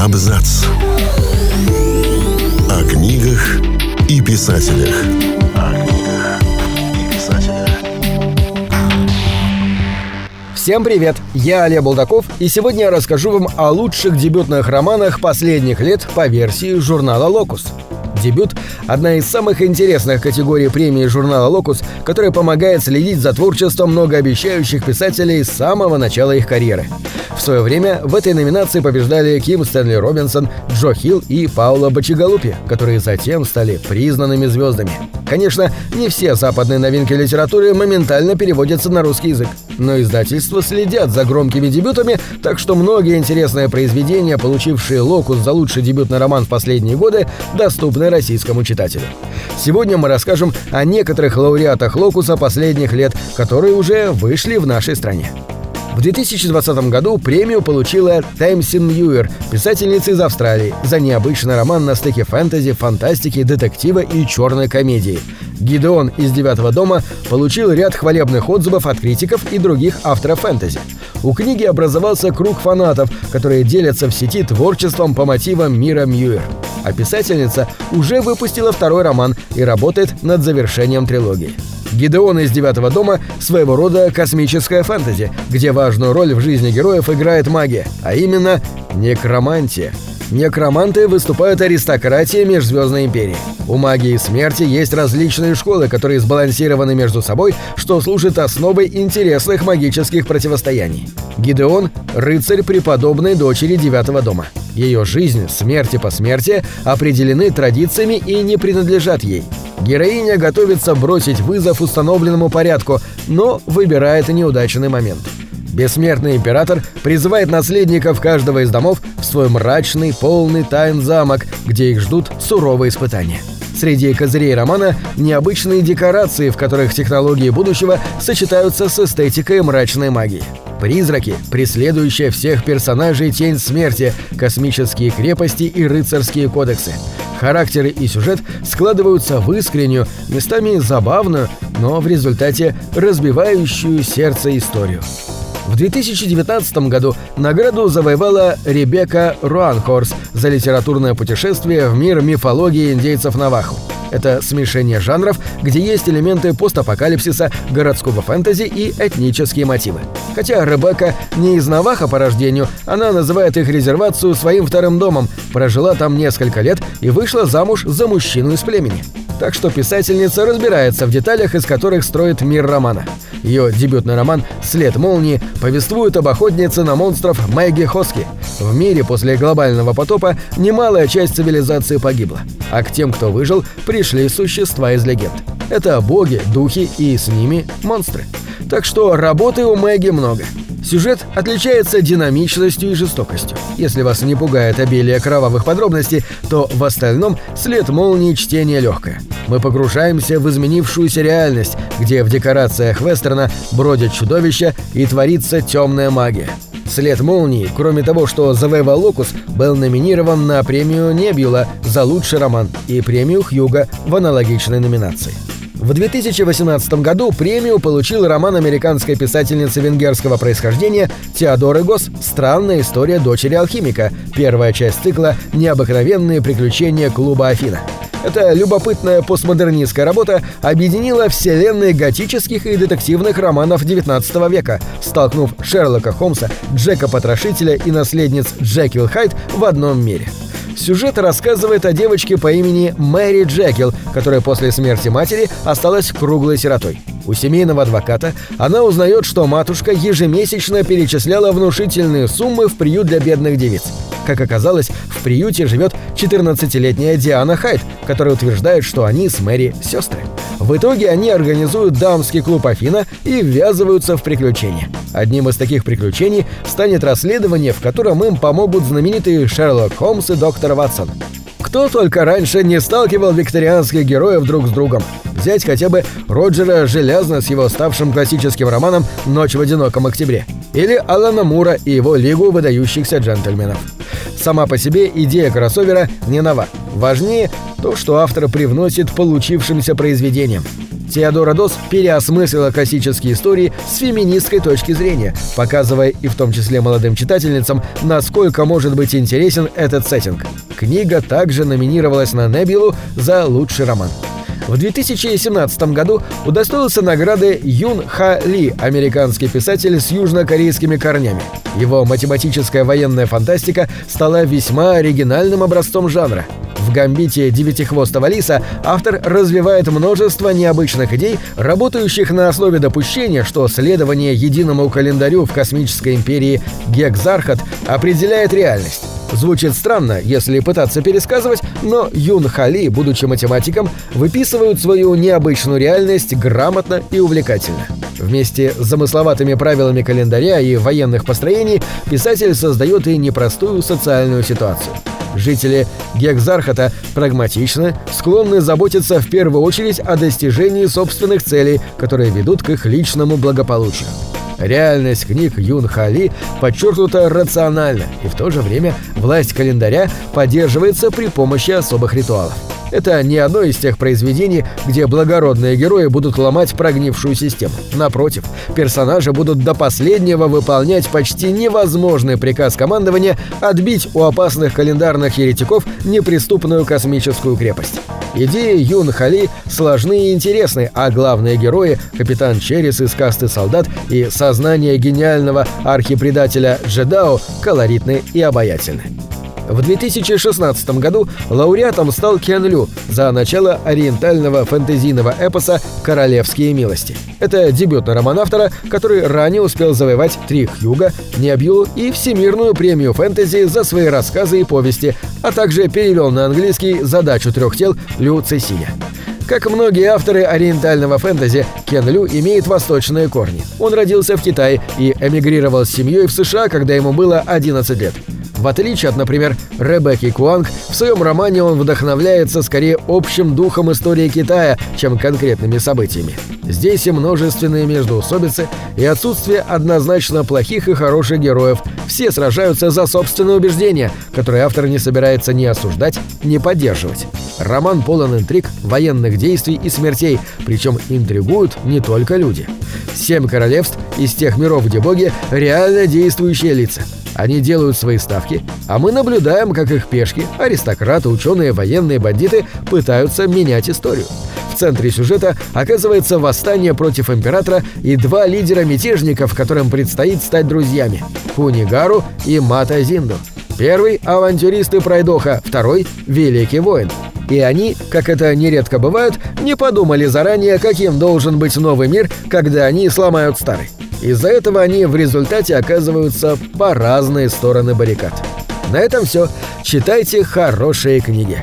Абзац. О книгах и писателях. О книгах и писателях. Всем привет! Я Олег Булдаков, и сегодня я расскажу вам о лучших дебютных романах последних лет по версии журнала «Локус». Дебют – одна из самых интересных категорий премии журнала «Локус», которая помогает следить за творчеством многообещающих писателей с самого начала их карьеры. В свое время в этой номинации побеждали Ким Стэнли Робинсон, Джо Хилл и Паула Бачигалупи, которые затем стали признанными звездами. Конечно, не все западные новинки литературы моментально переводятся на русский язык, но издательства следят за громкими дебютами, так что многие интересные произведения, получившие «Локус» за лучший дебютный роман в последние годы, доступны российскому читателю. Сегодня мы расскажем о некоторых лауреатах «Локуса» последних лет, которые уже вышли в нашей стране. В 2020 году премию получила Таймсин Мьюер, писательница из Австралии, за необычный роман на стыке фэнтези, фантастики, детектива и черной комедии. Гидеон из «Девятого дома» получил ряд хвалебных отзывов от критиков и других авторов фэнтези. У книги образовался круг фанатов, которые делятся в сети творчеством по мотивам мира Мьюер. А писательница уже выпустила второй роман и работает над завершением трилогии. Гидеон из «Девятого дома» — своего рода космическая фэнтези, где важную роль в жизни героев играет магия, а именно некромантия. Некроманты выступают аристократией Межзвездной империи. У магии смерти есть различные школы, которые сбалансированы между собой, что служит основой интересных магических противостояний. Гидеон – рыцарь преподобной дочери Девятого дома. Ее жизнь, смерть и посмертие определены традициями и не принадлежат ей. Героиня готовится бросить вызов установленному порядку, но выбирает неудачный момент. Бессмертный император призывает наследников каждого из домов в свой мрачный, полный тайн замок, где их ждут суровые испытания. Среди козырей романа необычные декорации, в которых технологии будущего сочетаются с эстетикой мрачной магии. Призраки, преследующие всех персонажей тень смерти, космические крепости и рыцарские кодексы. Характеры и сюжет складываются в искреннюю, местами забавную, но в результате разбивающую сердце историю. В 2019 году награду завоевала Ребекка Руанхорс за литературное путешествие в мир мифологии индейцев Навахо. Это смешение жанров, где есть элементы постапокалипсиса, городского фэнтези и этнические мотивы. Хотя Ребекка не из Наваха по рождению, она называет их резервацию своим вторым домом, прожила там несколько лет и вышла замуж за мужчину из племени. Так что писательница разбирается в деталях, из которых строит мир романа. Ее дебютный роман «След молнии» повествует об охотнице на монстров Мэгги Хоски. В мире после глобального потопа немалая часть цивилизации погибла, а к тем, кто выжил, пришли существа из легенд. Это боги, духи и с ними монстры. Так что работы у Мэгги много. Сюжет отличается динамичностью и жестокостью. Если вас не пугает обилие кровавых подробностей, то в остальном след молнии чтение легкое. Мы погружаемся в изменившуюся реальность, где в декорациях вестерна бродят чудовища и творится темная магия. След молнии, кроме того, что завоевал Локус, был номинирован на премию Небюла за лучший роман и премию Хьюга в аналогичной номинации. В 2018 году премию получил роман американской писательницы венгерского происхождения Теодоры Гос «Странная история дочери алхимика», первая часть цикла «Необыкновенные приключения клуба Афина». Эта любопытная постмодернистская работа объединила вселенные готических и детективных романов XIX века, столкнув Шерлока Холмса, Джека Потрошителя и наследниц Джекил Хайд в одном мире. Сюжет рассказывает о девочке по имени Мэри Джекил, которая после смерти матери осталась круглой сиротой. У семейного адвоката она узнает, что матушка ежемесячно перечисляла внушительные суммы в приют для бедных девиц. Как оказалось, в приюте живет 14-летняя Диана Хайт, которая утверждает, что они с Мэри сестры. В итоге они организуют дамский клуб Афина и ввязываются в приключения. Одним из таких приключений станет расследование, в котором им помогут знаменитые Шерлок Холмс и доктор Ватсон. Кто только раньше не сталкивал викторианских героев друг с другом. Взять хотя бы Роджера Железно с его ставшим классическим романом «Ночь в одиноком октябре» или Алана Мура и его Лигу выдающихся джентльменов. Сама по себе идея кроссовера не нова. Важнее то, что автор привносит получившимся произведениям. Теодора Дос переосмыслила классические истории с феминистской точки зрения, показывая и в том числе молодым читательницам, насколько может быть интересен этот сеттинг. Книга также номинировалась на Небилу за лучший роман. В 2017 году удостоился награды Юн Ха Ли, американский писатель с южнокорейскими корнями. Его математическая военная фантастика стала весьма оригинальным образцом жанра. В «Гамбите девятихвостого лиса» автор развивает множество необычных идей, работающих на основе допущения, что следование единому календарю в космической империи Гекзархат определяет реальность. Звучит странно, если пытаться пересказывать, но Юн Хали, будучи математиком, выписывают свою необычную реальность грамотно и увлекательно. Вместе с замысловатыми правилами календаря и военных построений писатель создает и непростую социальную ситуацию. Жители Гекзархата прагматичны, склонны заботиться в первую очередь о достижении собственных целей, которые ведут к их личному благополучию. Реальность книг Юн Хали подчеркнута рационально, и в то же время власть календаря поддерживается при помощи особых ритуалов. Это не одно из тех произведений, где благородные герои будут ломать прогнившую систему. Напротив, персонажи будут до последнего выполнять почти невозможный приказ командования отбить у опасных календарных еретиков неприступную космическую крепость. Идеи Юн Хали сложны и интересны, а главные герои — капитан Черрис из касты солдат и сознание гениального архипредателя Джедао — колоритны и обаятельны. В 2016 году лауреатом стал Кен Лю за начало ориентального фэнтезийного эпоса «Королевские милости». Это дебютный роман автора, который ранее успел завоевать три Хьюга, Небью и Всемирную премию фэнтези за свои рассказы и повести, а также перевел на английский «Задачу трех тел» Лю Цесиня. Как многие авторы ориентального фэнтези, Кен Лю имеет восточные корни. Он родился в Китае и эмигрировал с семьей в США, когда ему было 11 лет. В отличие от, например, Ребекки Куанг, в своем романе он вдохновляется скорее общим духом истории Китая, чем конкретными событиями. Здесь и множественные междоусобицы, и отсутствие однозначно плохих и хороших героев. Все сражаются за собственные убеждения, которые автор не собирается ни осуждать, ни поддерживать. Роман полон интриг, военных действий и смертей, причем интригуют не только люди. Семь королевств из тех миров, где боги – реально действующие лица. Они делают свои ставки, а мы наблюдаем, как их пешки, аристократы, ученые, военные, бандиты пытаются менять историю. Центре сюжета оказывается восстание против императора и два лидера мятежников, которым предстоит стать друзьями – Кунигару и Мата Зинду. Первый – авантюрист и пройдоха, второй – великий воин. И они, как это нередко бывает, не подумали заранее, каким должен быть новый мир, когда они сломают старый. Из-за этого они в результате оказываются по разные стороны баррикад. На этом все. Читайте хорошие книги.